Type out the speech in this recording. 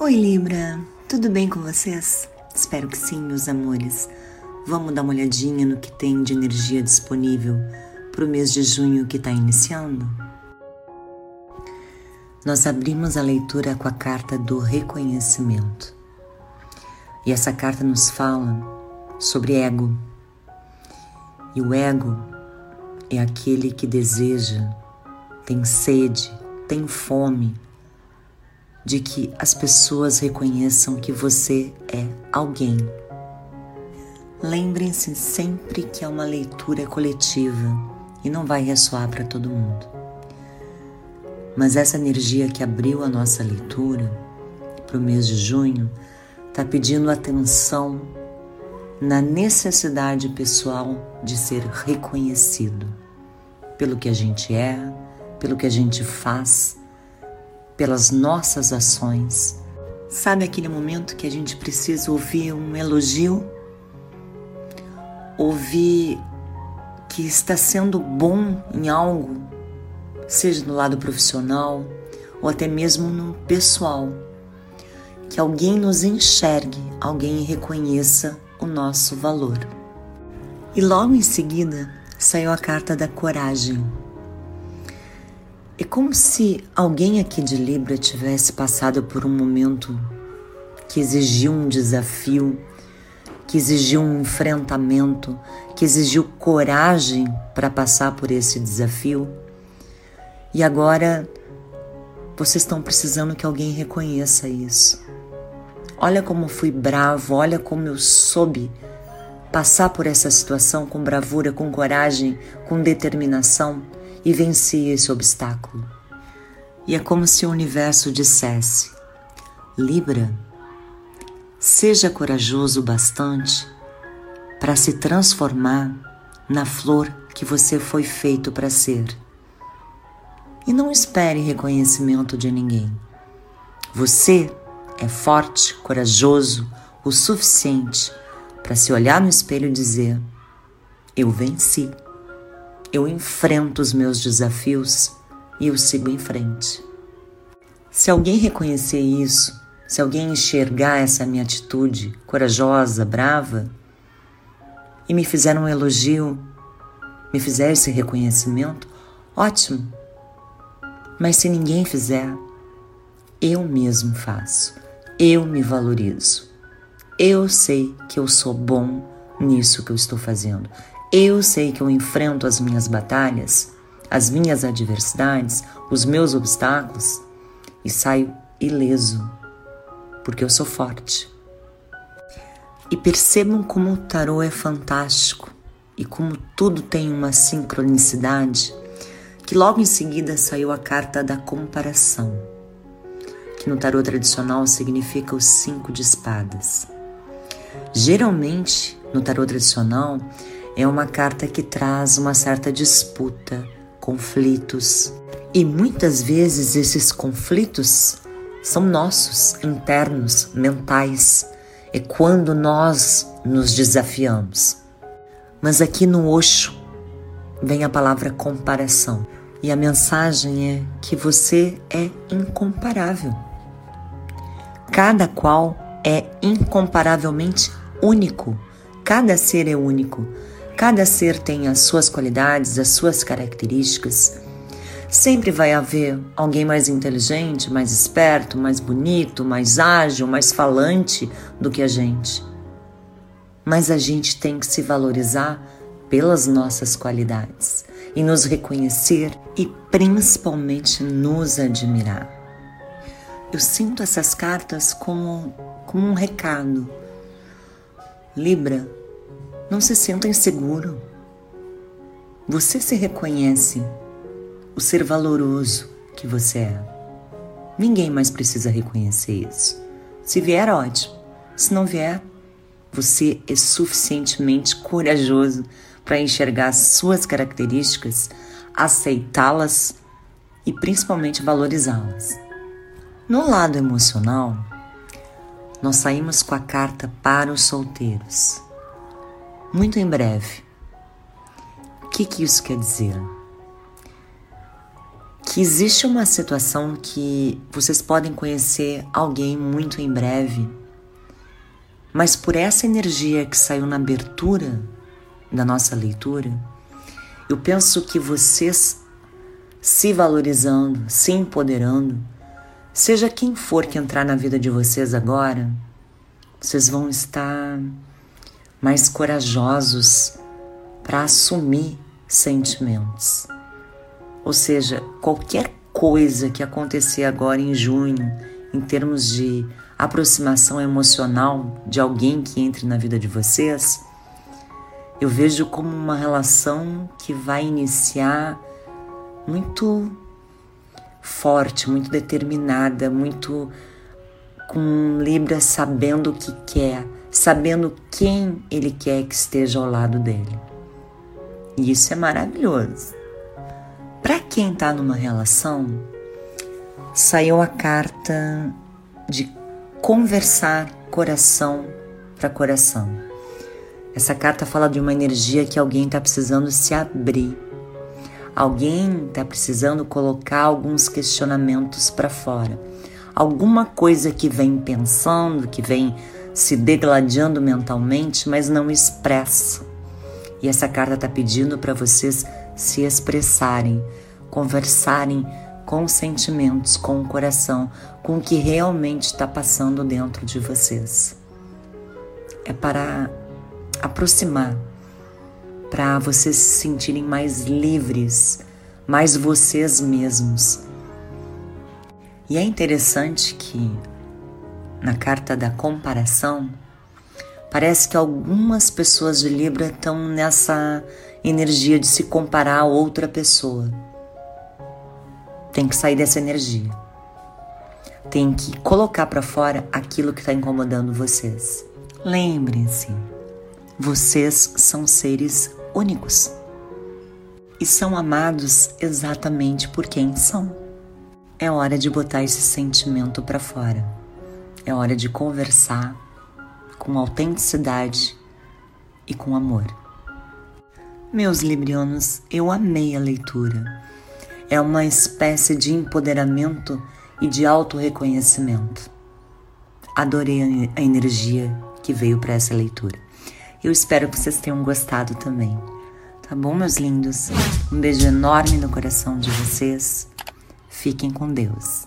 Oi, Libra, tudo bem com vocês? Espero que sim, meus amores. Vamos dar uma olhadinha no que tem de energia disponível para o mês de junho que está iniciando? Nós abrimos a leitura com a carta do reconhecimento. E essa carta nos fala sobre ego. E o ego é aquele que deseja, tem sede, tem fome de que as pessoas reconheçam que você é alguém. Lembrem-se sempre que é uma leitura coletiva e não vai ressoar para todo mundo. Mas essa energia que abriu a nossa leitura para o mês de junho está pedindo atenção na necessidade pessoal de ser reconhecido pelo que a gente é, pelo que a gente faz pelas nossas ações. Sabe aquele momento que a gente precisa ouvir um elogio? Ouvir que está sendo bom em algo, seja no lado profissional ou até mesmo no pessoal. Que alguém nos enxergue, alguém reconheça o nosso valor. E logo em seguida saiu a carta da coragem. É como se alguém aqui de Libra tivesse passado por um momento que exigiu um desafio, que exigiu um enfrentamento, que exigiu coragem para passar por esse desafio. E agora vocês estão precisando que alguém reconheça isso. Olha como fui bravo, olha como eu soube passar por essa situação com bravura, com coragem, com determinação e venci esse obstáculo. E é como se o universo dissesse: Libra, seja corajoso bastante para se transformar na flor que você foi feito para ser. E não espere reconhecimento de ninguém. Você é forte, corajoso o suficiente para se olhar no espelho e dizer: Eu venci eu enfrento os meus desafios e eu sigo em frente. Se alguém reconhecer isso, se alguém enxergar essa minha atitude corajosa, brava, e me fizer um elogio, me fizer esse reconhecimento, ótimo. Mas se ninguém fizer, eu mesmo faço, eu me valorizo. Eu sei que eu sou bom nisso que eu estou fazendo. Eu sei que eu enfrento as minhas batalhas, as minhas adversidades, os meus obstáculos e saio ileso, porque eu sou forte. E percebam como o tarô é fantástico e como tudo tem uma sincronicidade, que logo em seguida saiu a carta da comparação, que no tarô tradicional significa os cinco de espadas. Geralmente, no tarô tradicional, é uma carta que traz uma certa disputa, conflitos. E muitas vezes esses conflitos são nossos, internos, mentais. É quando nós nos desafiamos. Mas aqui no Osho vem a palavra comparação. E a mensagem é que você é incomparável. Cada qual é incomparavelmente único. Cada ser é único. Cada ser tem as suas qualidades, as suas características. Sempre vai haver alguém mais inteligente, mais esperto, mais bonito, mais ágil, mais falante do que a gente. Mas a gente tem que se valorizar pelas nossas qualidades e nos reconhecer e principalmente nos admirar. Eu sinto essas cartas como, como um recado. Libra, não se sinta inseguro. Você se reconhece o ser valoroso que você é. Ninguém mais precisa reconhecer isso. Se vier, ótimo. Se não vier, você é suficientemente corajoso para enxergar suas características, aceitá-las e principalmente valorizá-las. No lado emocional, nós saímos com a carta para os solteiros muito em breve. O que, que isso quer dizer? que existe uma situação que vocês podem conhecer alguém muito em breve, mas por essa energia que saiu na abertura da nossa leitura, eu penso que vocês se valorizando, se empoderando, seja quem for que entrar na vida de vocês agora, vocês vão estar mais corajosos para assumir sentimentos. Ou seja, qualquer coisa que acontecer agora em junho, em termos de aproximação emocional de alguém que entre na vida de vocês, eu vejo como uma relação que vai iniciar muito forte, muito determinada, muito com Libra sabendo o que quer, sabendo quem ele quer que esteja ao lado dele. E isso é maravilhoso. Para quem está numa relação, saiu a carta de conversar coração para coração. Essa carta fala de uma energia que alguém está precisando se abrir. Alguém está precisando colocar alguns questionamentos para fora. Alguma coisa que vem pensando, que vem se degladiando mentalmente, mas não expressa. E essa carta está pedindo para vocês se expressarem, conversarem com sentimentos, com o coração, com o que realmente está passando dentro de vocês. É para aproximar, para vocês se sentirem mais livres, mais vocês mesmos. E é interessante que na carta da comparação, parece que algumas pessoas de Libra estão nessa energia de se comparar a outra pessoa. Tem que sair dessa energia. Tem que colocar para fora aquilo que está incomodando vocês. Lembrem-se, vocês são seres únicos e são amados exatamente por quem são. É hora de botar esse sentimento para fora. É hora de conversar com autenticidade e com amor. Meus librianos, eu amei a leitura. É uma espécie de empoderamento e de autorreconhecimento. Adorei a energia que veio para essa leitura. Eu espero que vocês tenham gostado também. Tá bom, meus lindos? Um beijo enorme no coração de vocês. Fiquem com Deus.